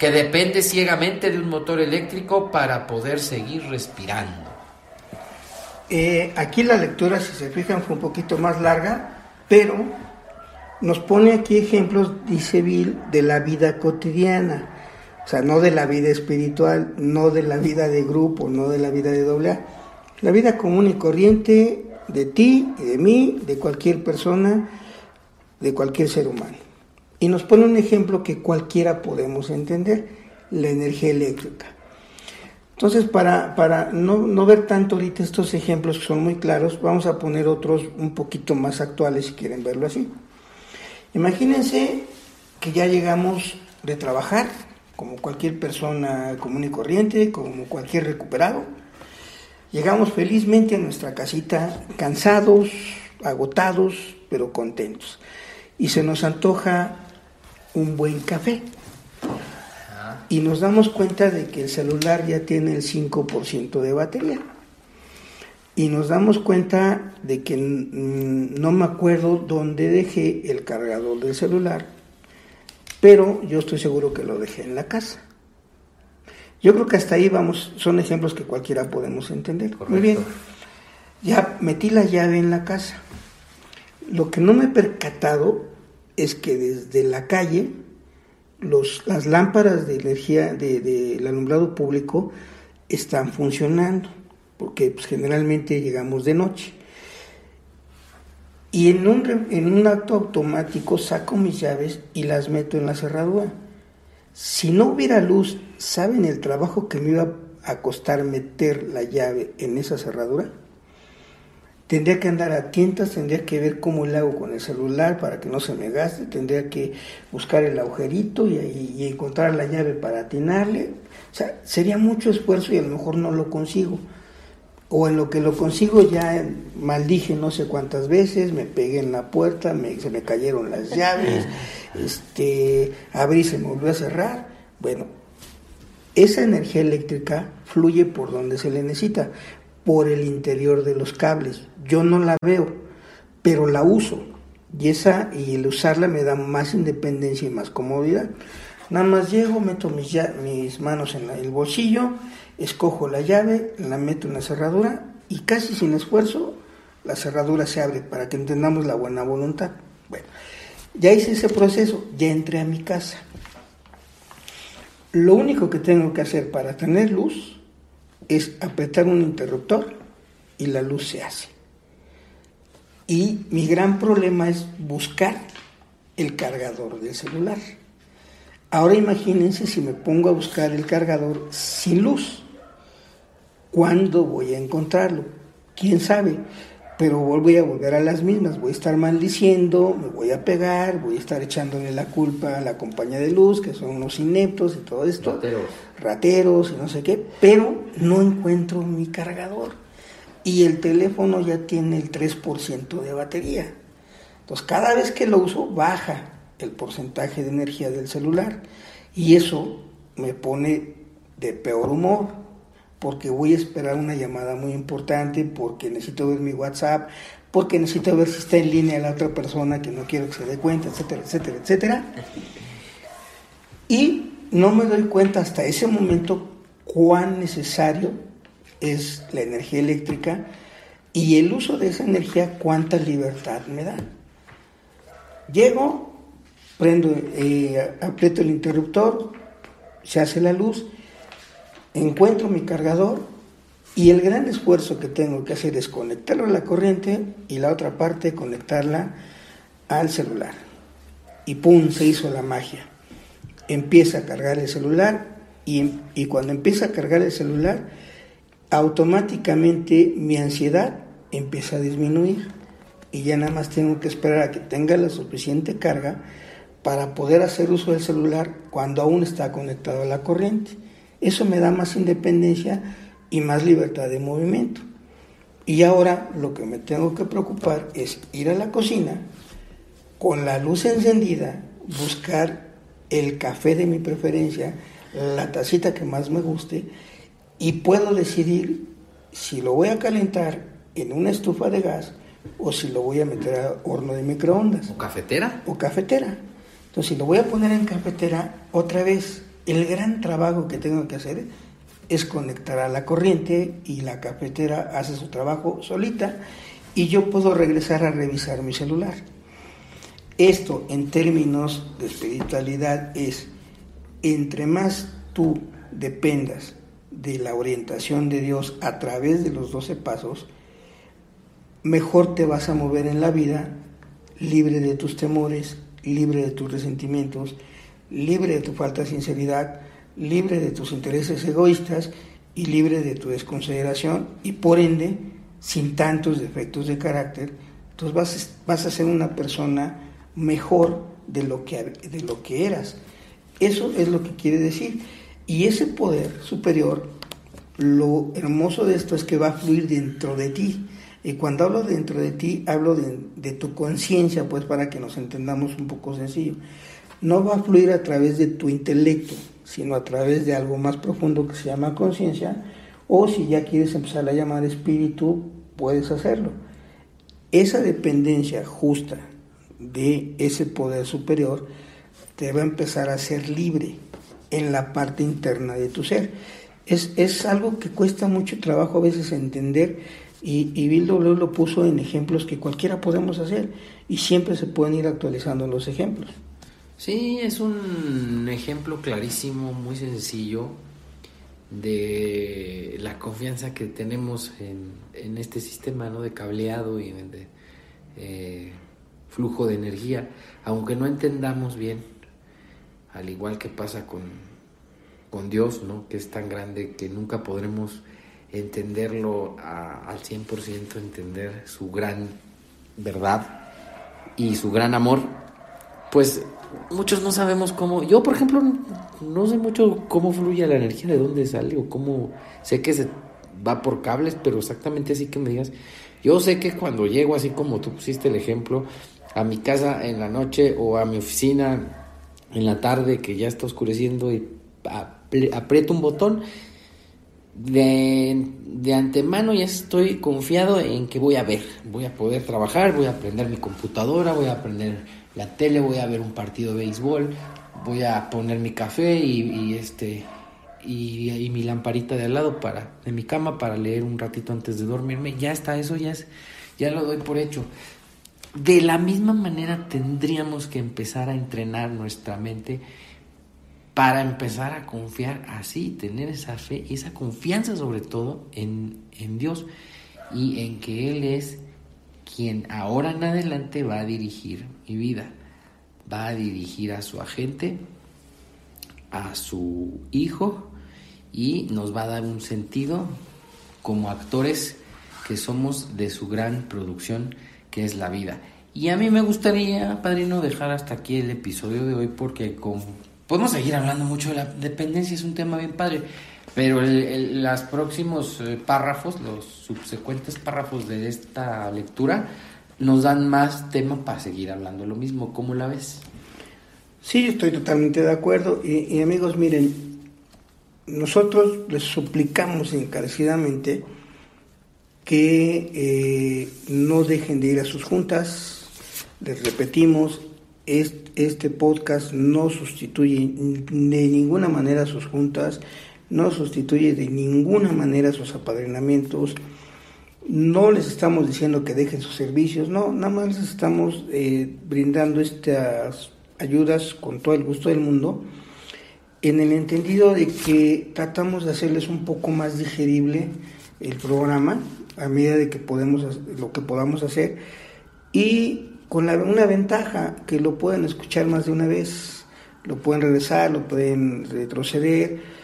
que depende ciegamente de un motor eléctrico para poder seguir respirando. Eh, aquí la lectura, si se fijan, fue un poquito más larga, pero nos pone aquí ejemplos, dice Bill, de la vida cotidiana. O sea, no de la vida espiritual, no de la vida de grupo, no de la vida de doble A. La vida común y corriente de ti y de mí, de cualquier persona, de cualquier ser humano. Y nos pone un ejemplo que cualquiera podemos entender, la energía eléctrica. Entonces, para, para no, no, ver tanto ahorita estos ejemplos que son muy claros, vamos a poner otros un poquito más actuales si quieren verlo así. Imagínense que ya llegamos de trabajar, como cualquier persona común y corriente, como cualquier recuperado. Llegamos felizmente a nuestra casita, cansados, agotados, pero contentos. Y se nos antoja un buen café. Y nos damos cuenta de que el celular ya tiene el 5% de batería. Y nos damos cuenta de que no me acuerdo dónde dejé el cargador del celular, pero yo estoy seguro que lo dejé en la casa. Yo creo que hasta ahí vamos, son ejemplos que cualquiera podemos entender. Muy bien, ya metí la llave en la casa. Lo que no me he percatado es que desde la calle los, las lámparas de energía del alumbrado público están funcionando, porque pues, generalmente llegamos de noche. Y en un, en un acto automático saco mis llaves y las meto en la cerradura. Si no hubiera luz, ¿saben el trabajo que me iba a costar meter la llave en esa cerradura? Tendría que andar a tientas, tendría que ver cómo le hago con el celular para que no se me gaste, tendría que buscar el agujerito y, y encontrar la llave para atinarle. O sea, sería mucho esfuerzo y a lo mejor no lo consigo o en lo que lo consigo ya maldije no sé cuántas veces, me pegué en la puerta, se me cayeron las (laughs) llaves, este, abrí, se me volvió a cerrar. Bueno, esa energía eléctrica fluye por donde se le necesita, por el interior de los cables. Yo no la veo, pero la uso. Y esa y el usarla me da más independencia y más comodidad. Nada más llego, meto mis, mis manos en el bolsillo, escojo la llave, la meto en la cerradura y casi sin esfuerzo la cerradura se abre para que entendamos la buena voluntad. Bueno, ya hice ese proceso, ya entré a mi casa. Lo único que tengo que hacer para tener luz es apretar un interruptor y la luz se hace. Y mi gran problema es buscar el cargador del celular. Ahora imagínense si me pongo a buscar el cargador sin luz. ¿Cuándo voy a encontrarlo? ¿Quién sabe? Pero voy a volver a las mismas, voy a estar maldiciendo, me voy a pegar, voy a estar echándole la culpa a la compañía de luz, que son unos ineptos y todo esto. Rateros. Rateros y no sé qué, pero no encuentro mi cargador. Y el teléfono ya tiene el 3% de batería. Entonces cada vez que lo uso baja el porcentaje de energía del celular. Y eso me pone de peor humor porque voy a esperar una llamada muy importante, porque necesito ver mi WhatsApp, porque necesito ver si está en línea la otra persona que no quiero que se dé cuenta, etcétera, etcétera, etcétera. Y no me doy cuenta hasta ese momento cuán necesario es la energía eléctrica y el uso de esa energía cuánta libertad me da. Llego, prendo, eh, aprieto el interruptor, se hace la luz encuentro mi cargador y el gran esfuerzo que tengo que hacer es conectarlo a la corriente y la otra parte conectarla al celular. Y ¡pum! se hizo la magia. Empieza a cargar el celular y, y cuando empieza a cargar el celular, automáticamente mi ansiedad empieza a disminuir y ya nada más tengo que esperar a que tenga la suficiente carga para poder hacer uso del celular cuando aún está conectado a la corriente. Eso me da más independencia y más libertad de movimiento. Y ahora lo que me tengo que preocupar es ir a la cocina con la luz encendida, buscar el café de mi preferencia, la tacita que más me guste y puedo decidir si lo voy a calentar en una estufa de gas o si lo voy a meter a horno de microondas. ¿O cafetera? O cafetera. Entonces, si lo voy a poner en cafetera, otra vez el gran trabajo que tengo que hacer es conectar a la corriente y la cafetera hace su trabajo solita y yo puedo regresar a revisar mi celular. Esto en términos de espiritualidad es, entre más tú dependas de la orientación de Dios a través de los doce pasos, mejor te vas a mover en la vida, libre de tus temores, libre de tus resentimientos, libre de tu falta de sinceridad, libre de tus intereses egoístas y libre de tu desconsideración y por ende sin tantos defectos de carácter, entonces vas, a ser una persona mejor de lo, que, de lo que eras. Eso es lo que quiere decir. Y ese poder superior, lo hermoso de esto es que va a fluir dentro de ti. Y cuando hablo dentro de ti, hablo de, de tu conciencia, pues para que nos entendamos un poco sencillo. No va a fluir a través de tu intelecto, sino a través de algo más profundo que se llama conciencia, o si ya quieres empezar a llamar espíritu, puedes hacerlo. Esa dependencia justa de ese poder superior te va a empezar a ser libre en la parte interna de tu ser. Es, es algo que cuesta mucho trabajo a veces entender y, y Bill W. lo puso en ejemplos que cualquiera podemos hacer y siempre se pueden ir actualizando los ejemplos. Sí, es un ejemplo clarísimo, muy sencillo de la confianza que tenemos en, este sistema ¿no? de cableado y de eh, flujo de energía, aunque no entendamos bien, al igual que pasa con, con Dios, ¿no? que es tan grande que nunca podremos entenderlo al 100%, entender su gran verdad y su gran amor, pues muchos no sabemos cómo. Yo, por ejemplo, no sé mucho cómo fluye la energía, de dónde sale o cómo. Sé que se va por cables, pero exactamente así que me digas. Yo sé que cuando llego, así como tú pusiste el ejemplo, a mi casa en la noche o a mi oficina en la tarde que ya está oscureciendo y aprieto un botón, de, de, antemano ya estoy confiado en que voy a ver, voy a poder trabajar, voy a aprender mi computadora, voy a aprender la tele, voy a ver un partido de béisbol, voy a poner mi café y, este y, mi lamparita de al lado para de mi cama para leer un ratito antes de dormirme. Ya está, eso ya ya lo doy por hecho. De la misma manera tendríamos que empezar a entrenar nuestra mente para empezar a confiar así, tener esa fe esa confianza sobre todo en, en Dios y en que Él es quien ahora en adelante va a dirigir mi vida, va a dirigir a su agente, a su hijo y nos va a dar un sentido como actores que somos de su gran producción que es la vida. Y a mí me gustaría, padrino, dejar hasta aquí el episodio de hoy porque podemos seguir hablando mucho de la dependencia, es un tema bien padre. Pero los próximos eh, párrafos, los subsecuentes párrafos de esta lectura, nos dan más tema para seguir hablando lo mismo. ¿Cómo la ves? Sí, estoy totalmente de acuerdo. Y, amigos, miren, nosotros les suplicamos encarecidamente que eh, no dejen de ir a sus juntas. Les repetimos, este podcast no sustituye de ninguna manera sus juntas no sustituye de ninguna manera sus apadrinamientos, no les estamos diciendo que dejen sus servicios, no, nada más les estamos eh, brindando estas ayudas con todo el gusto del mundo, en el entendido de que tratamos de hacerles un poco más digerible el programa a medida de que podemos lo que podamos hacer y con una ventaja que lo pueden escuchar más de una vez, lo pueden regresar, lo pueden retroceder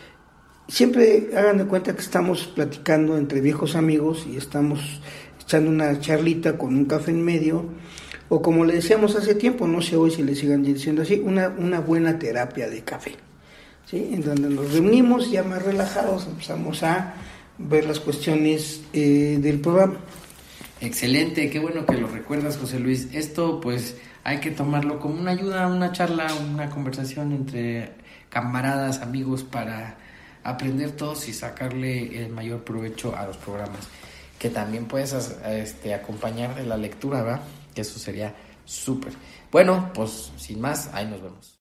siempre hagan de cuenta que estamos platicando entre viejos amigos y estamos echando una charlita con un café en medio, o como le decíamos hace tiempo, no sé hoy si le sigan diciendo así, una, una buena terapia de café, ¿sí? en donde nos reunimos ya más relajados, empezamos a ver las cuestiones eh, del programa. Excelente, qué bueno que lo recuerdas, José Luis. Esto pues hay que tomarlo como una ayuda, una charla, una conversación entre camaradas, amigos para aprender todos y sacarle el mayor provecho a los programas. Que también puedes este, acompañar de la lectura, ¿verdad? Eso sería súper. Bueno, pues sin más, ahí nos vemos.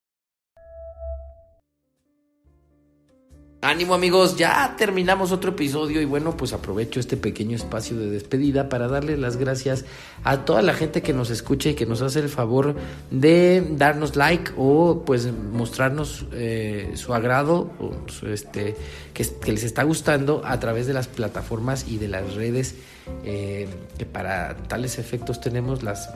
Ánimo amigos, ya terminamos otro episodio y bueno, pues aprovecho este pequeño espacio de despedida para darle las gracias a toda la gente que nos escucha y que nos hace el favor de darnos like o pues mostrarnos eh, su agrado o este, que, les está gustando a través de las plataformas y de las redes eh, que para tales efectos tenemos las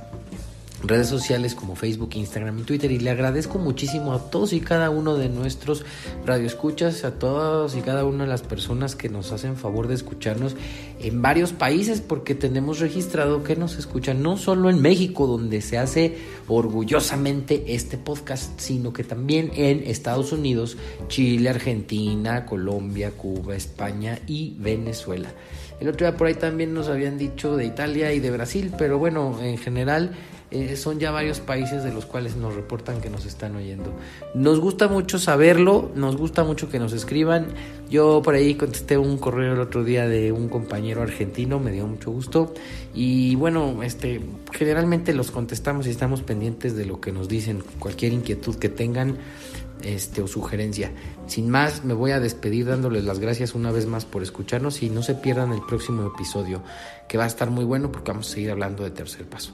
redes sociales como Facebook, Instagram y Twitter. Y le agradezco muchísimo a todos y cada uno de nuestros radioescuchas, a todos y cada una de las personas que nos hacen favor de escucharnos en varios países, porque tenemos registrado que nos escuchan no solo en México, donde se hace orgullosamente este podcast, sino que también en Estados Unidos, Chile, Argentina, Colombia, Cuba, España y Venezuela. El otro día por ahí también nos habían dicho de Italia y de Brasil, pero bueno, en general eh, son ya varios países de los cuales nos reportan que nos están oyendo. Nos gusta mucho saberlo, nos gusta mucho que nos escriban. Yo por ahí contesté un correo el otro día de un compañero argentino, me dio mucho gusto. Y bueno, este, generalmente los contestamos y estamos pendientes de lo que nos dicen, cualquier inquietud que tengan este, o sugerencia. Sin más, me voy a despedir dándoles las gracias una vez más por escucharnos y no se pierdan el próximo episodio, que va a estar muy bueno porque vamos a seguir hablando de tercer paso.